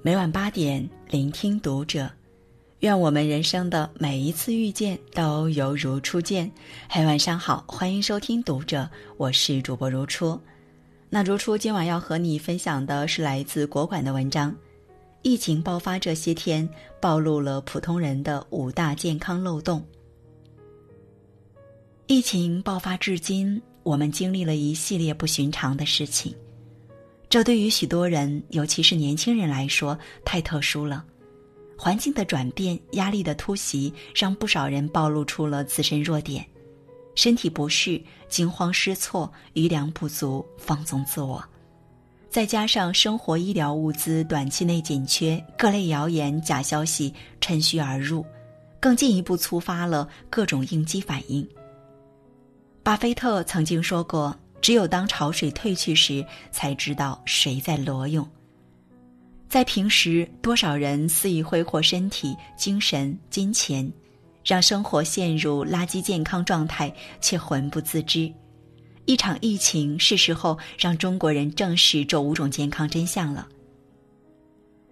每晚八点，聆听读者。愿我们人生的每一次遇见都犹如初见。嘿，晚上好，欢迎收听读者，我是主播如初。那如初今晚要和你分享的是来自国馆的文章。疫情爆发这些天，暴露了普通人的五大健康漏洞。疫情爆发至今，我们经历了一系列不寻常的事情。这对于许多人，尤其是年轻人来说，太特殊了。环境的转变、压力的突袭，让不少人暴露出了自身弱点，身体不适、惊慌失措、余粮不足、放纵自我。再加上生活医疗物资短期内紧缺，各类谣言、假消息趁虚而入，更进一步触发了各种应激反应。巴菲特曾经说过。只有当潮水退去时，才知道谁在裸泳。在平时，多少人肆意挥霍身体、精神、金钱，让生活陷入垃圾健康状态，却浑不自知。一场疫情是时候让中国人正视这五种健康真相了。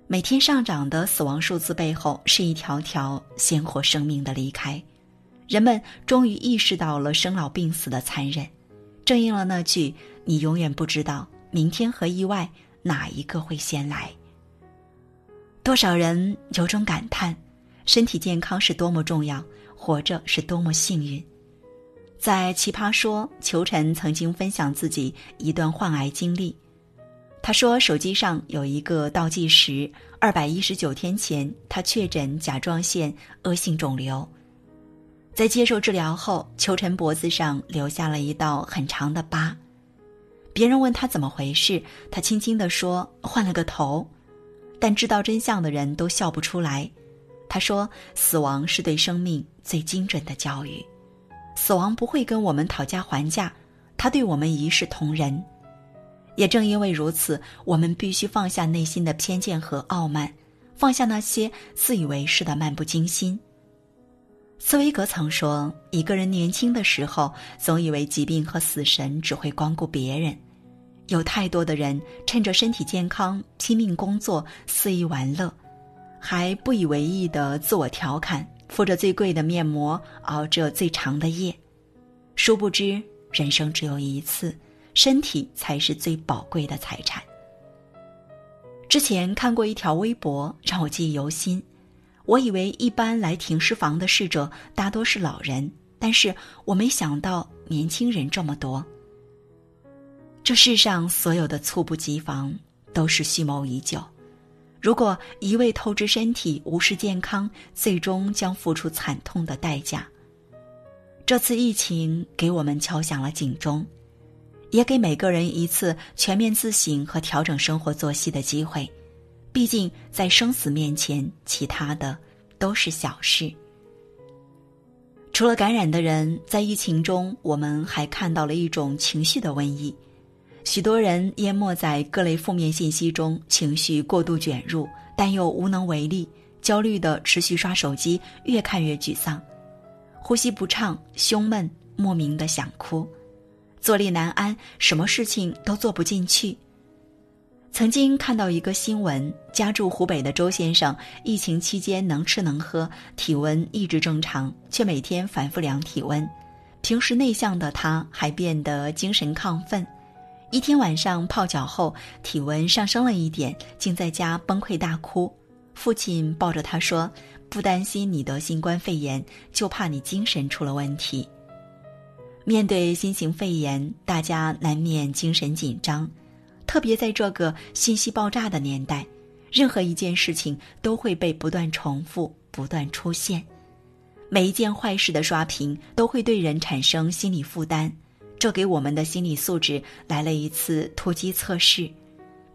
每天上涨的死亡数字背后，是一条条鲜活生命的离开。人们终于意识到了生老病死的残忍。正应了那句：“你永远不知道明天和意外哪一个会先来。”多少人有种感叹：身体健康是多么重要，活着是多么幸运。在《奇葩说》，裘晨曾经分享自己一段患癌经历。他说：“手机上有一个倒计时，二百一十九天前，他确诊甲状腺恶性肿瘤。”在接受治疗后，秋晨脖子上留下了一道很长的疤。别人问他怎么回事，他轻轻地说：“换了个头。”但知道真相的人都笑不出来。他说：“死亡是对生命最精准的教育，死亡不会跟我们讨价还价，他对我们一视同仁。也正因为如此，我们必须放下内心的偏见和傲慢，放下那些自以为是的漫不经心。”茨威格曾说：“一个人年轻的时候，总以为疾病和死神只会光顾别人。有太多的人趁着身体健康拼命工作、肆意玩乐，还不以为意的自我调侃，敷着最贵的面膜，熬着最长的夜。殊不知，人生只有一次，身体才是最宝贵的财产。”之前看过一条微博，让我记忆犹新。我以为一般来停尸房的逝者大多是老人，但是我没想到年轻人这么多。这世上所有的猝不及防都是蓄谋已久，如果一味透支身体、无视健康，最终将付出惨痛的代价。这次疫情给我们敲响了警钟，也给每个人一次全面自省和调整生活作息的机会。毕竟，在生死面前，其他的都是小事。除了感染的人，在疫情中，我们还看到了一种情绪的瘟疫。许多人淹没在各类负面信息中，情绪过度卷入，但又无能为力，焦虑的持续刷手机，越看越沮丧，呼吸不畅，胸闷，莫名的想哭，坐立难安，什么事情都做不进去。曾经看到一个新闻，家住湖北的周先生，疫情期间能吃能喝，体温一直正常，却每天反复量体温。平时内向的他，还变得精神亢奋。一天晚上泡脚后，体温上升了一点，竟在家崩溃大哭。父亲抱着他说：“不担心你得新冠肺炎，就怕你精神出了问题。”面对新型肺炎，大家难免精神紧张。特别在这个信息爆炸的年代，任何一件事情都会被不断重复、不断出现。每一件坏事的刷屏都会对人产生心理负担，这给我们的心理素质来了一次突击测试。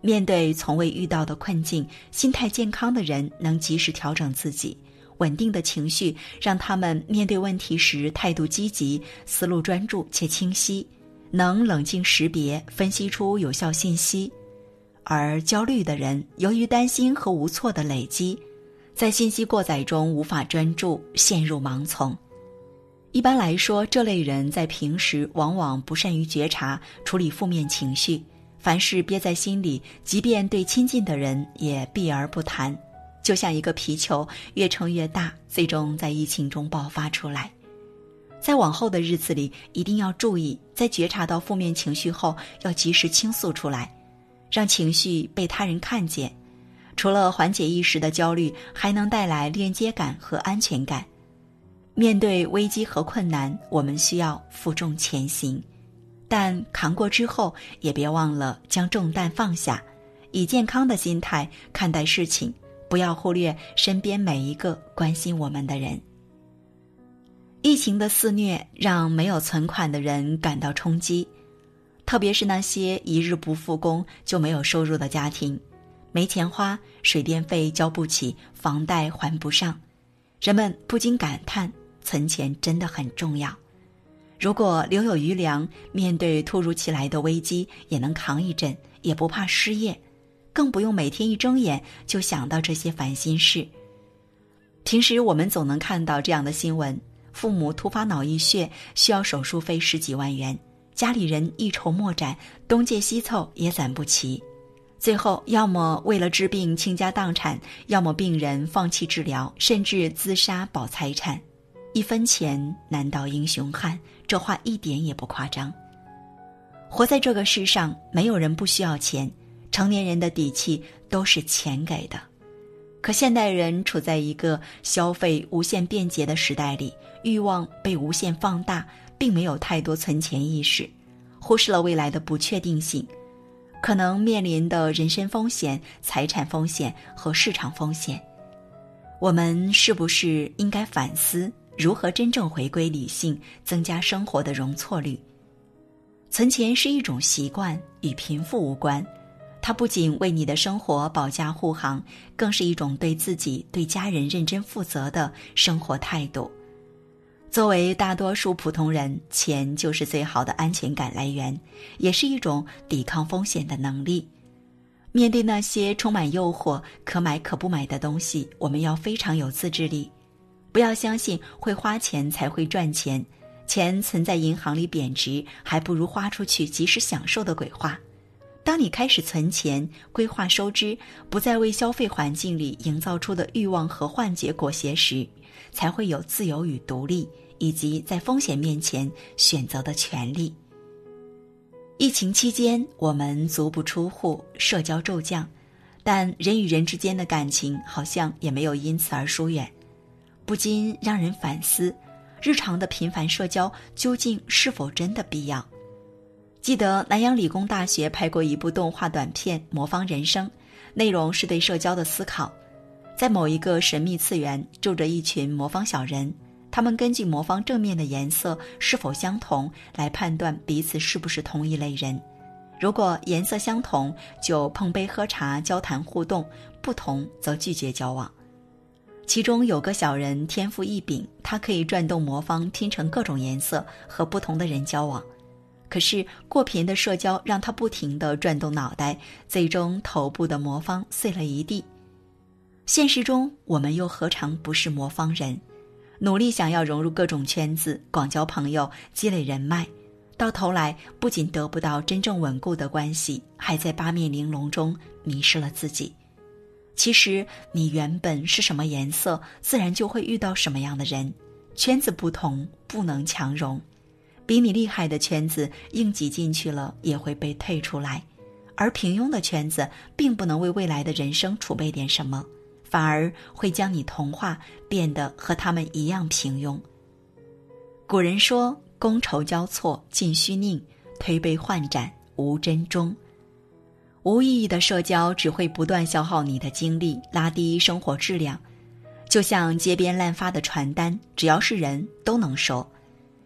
面对从未遇到的困境，心态健康的人能及时调整自己，稳定的情绪让他们面对问题时态度积极、思路专注且清晰。能冷静识别、分析出有效信息，而焦虑的人由于担心和无措的累积，在信息过载中无法专注，陷入盲从。一般来说，这类人在平时往往不善于觉察、处理负面情绪，凡事憋在心里，即便对亲近的人也避而不谈，就像一个皮球，越撑越大，最终在疫情中爆发出来。在往后的日子里，一定要注意，在觉察到负面情绪后，要及时倾诉出来，让情绪被他人看见。除了缓解一时的焦虑，还能带来链接感和安全感。面对危机和困难，我们需要负重前行。但扛过之后，也别忘了将重担放下，以健康的心态看待事情，不要忽略身边每一个关心我们的人。疫情的肆虐让没有存款的人感到冲击，特别是那些一日不复工就没有收入的家庭，没钱花，水电费交不起，房贷还不上，人们不禁感叹：存钱真的很重要。如果留有余粮，面对突如其来的危机也能扛一阵，也不怕失业，更不用每天一睁眼就想到这些烦心事。平时我们总能看到这样的新闻：父母突发脑溢血，需要手术费十几万元，家里人一筹莫展，东借西凑也攒不齐，最后要么为了治病倾家荡产，要么病人放弃治疗，甚至自杀保财产。一分钱难倒英雄汉，这话一点也不夸张。活在这个世上，没有人不需要钱，成年人的底气都是钱给的。可现代人处在一个消费无限便捷的时代里，欲望被无限放大，并没有太多存钱意识，忽视了未来的不确定性，可能面临的人身风险、财产风险和市场风险。我们是不是应该反思？如何真正回归理性，增加生活的容错率？存钱是一种习惯，与贫富无关。它不仅为你的生活保驾护航，更是一种对自己、对家人认真负责的生活态度。作为大多数普通人，钱就是最好的安全感来源，也是一种抵抗风险的能力。面对那些充满诱惑、可买可不买的东西，我们要非常有自制力。不要相信会花钱才会赚钱，钱存在银行里贬值，还不如花出去及时享受的鬼话。当你开始存钱、规划收支，不再为消费环境里营造出的欲望和幻觉裹挟时，才会有自由与独立，以及在风险面前选择的权利。疫情期间，我们足不出户，社交骤降，但人与人之间的感情好像也没有因此而疏远。不禁让人反思，日常的频繁社交究竟是否真的必要？记得南洋理工大学拍过一部动画短片《魔方人生》，内容是对社交的思考。在某一个神秘次元，住着一群魔方小人，他们根据魔方正面的颜色是否相同来判断彼此是不是同一类人。如果颜色相同，就碰杯喝茶、交谈互动；不同，则拒绝交往。其中有个小人天赋异禀，他可以转动魔方拼成各种颜色，和不同的人交往。可是过频的社交让他不停地转动脑袋，最终头部的魔方碎了一地。现实中，我们又何尝不是魔方人？努力想要融入各种圈子，广交朋友，积累人脉，到头来不仅得不到真正稳固的关系，还在八面玲珑中迷失了自己。其实你原本是什么颜色，自然就会遇到什么样的人。圈子不同，不能强融。比你厉害的圈子，硬挤进去了也会被退出来；而平庸的圈子，并不能为未来的人生储备点什么，反而会将你同化，变得和他们一样平庸。古人说：“觥筹交错，尽虚佞；推杯换盏，无真衷。”无意义的社交只会不断消耗你的精力，拉低生活质量。就像街边滥发的传单，只要是人都能收。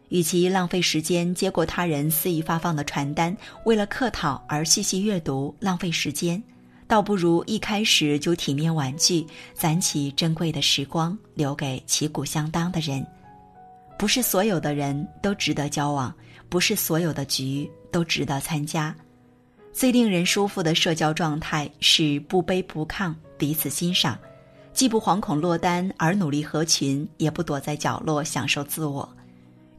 与其浪费时间接过他人肆意发放的传单，为了客套而细细阅读，浪费时间，倒不如一开始就体面婉拒，攒起珍贵的时光，留给旗鼓相当的人。不是所有的人都值得交往，不是所有的局都值得参加。最令人舒服的社交状态是不卑不亢，彼此欣赏，既不惶恐落单而努力合群，也不躲在角落享受自我。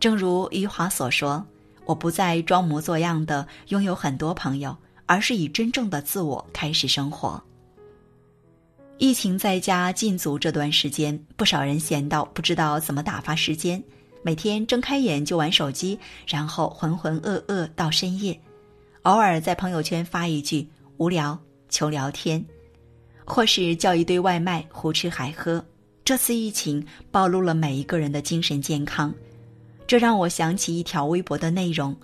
正如余华所说：“我不再装模作样的拥有很多朋友，而是以真正的自我开始生活。疫情在家禁足这段时间，不少人闲到不知道怎么打发时间，每天睁开眼就玩手机，然后浑浑噩噩到深夜，偶尔在朋友圈发一句“无聊，求聊天”，或是叫一堆外卖胡吃海喝。这次疫情暴露了每一个人的精神健康，这让我想起一条微博的内容。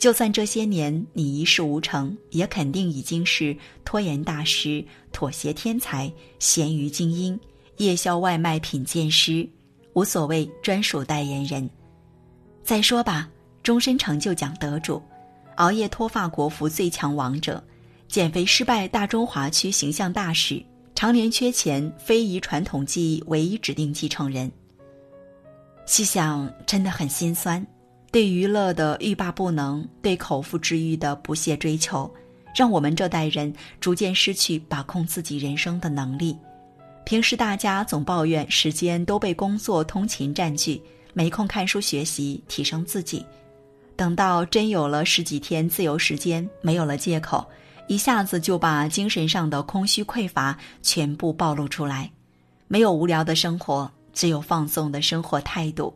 就算这些年你一事无成，也肯定已经是拖延大师、妥协天才、咸鱼精英、夜宵外卖品鉴师，无所谓专属代言人。再说吧，终身成就奖得主，熬夜脱发国服最强王者，减肥失败大中华区形象大使，常年缺钱非遗传统技艺唯一指定继承人。细想，真的很心酸。对娱乐的欲罢不能，对口腹之欲的不懈追求，让我们这代人逐渐失去把控自己人生的能力。平时大家总抱怨时间都被工作、通勤占据，没空看书学习提升自己。等到真有了十几天自由时间，没有了借口，一下子就把精神上的空虚匮乏全部暴露出来。没有无聊的生活，只有放纵的生活态度。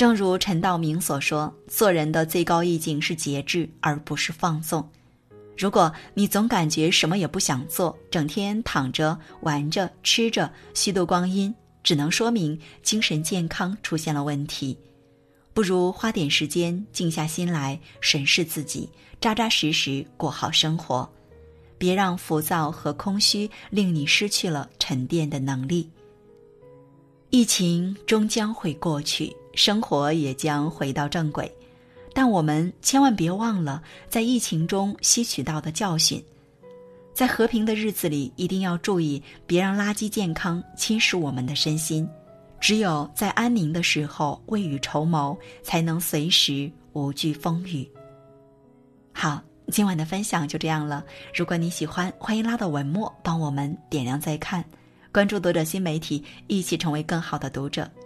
正如陈道明所说，做人的最高意境是节制，而不是放纵。如果你总感觉什么也不想做，整天躺着、玩着、吃着，虚度光阴，只能说明精神健康出现了问题。不如花点时间，静下心来审视自己，扎扎实实过好生活，别让浮躁和空虚令你失去了沉淀的能力。疫情终将会过去。生活也将回到正轨，但我们千万别忘了在疫情中吸取到的教训。在和平的日子里，一定要注意，别让垃圾健康侵蚀我们的身心。只有在安宁的时候未雨绸缪，才能随时无惧风雨。好，今晚的分享就这样了。如果你喜欢，欢迎拉到文末帮我们点亮再看。关注读者新媒体，一起成为更好的读者。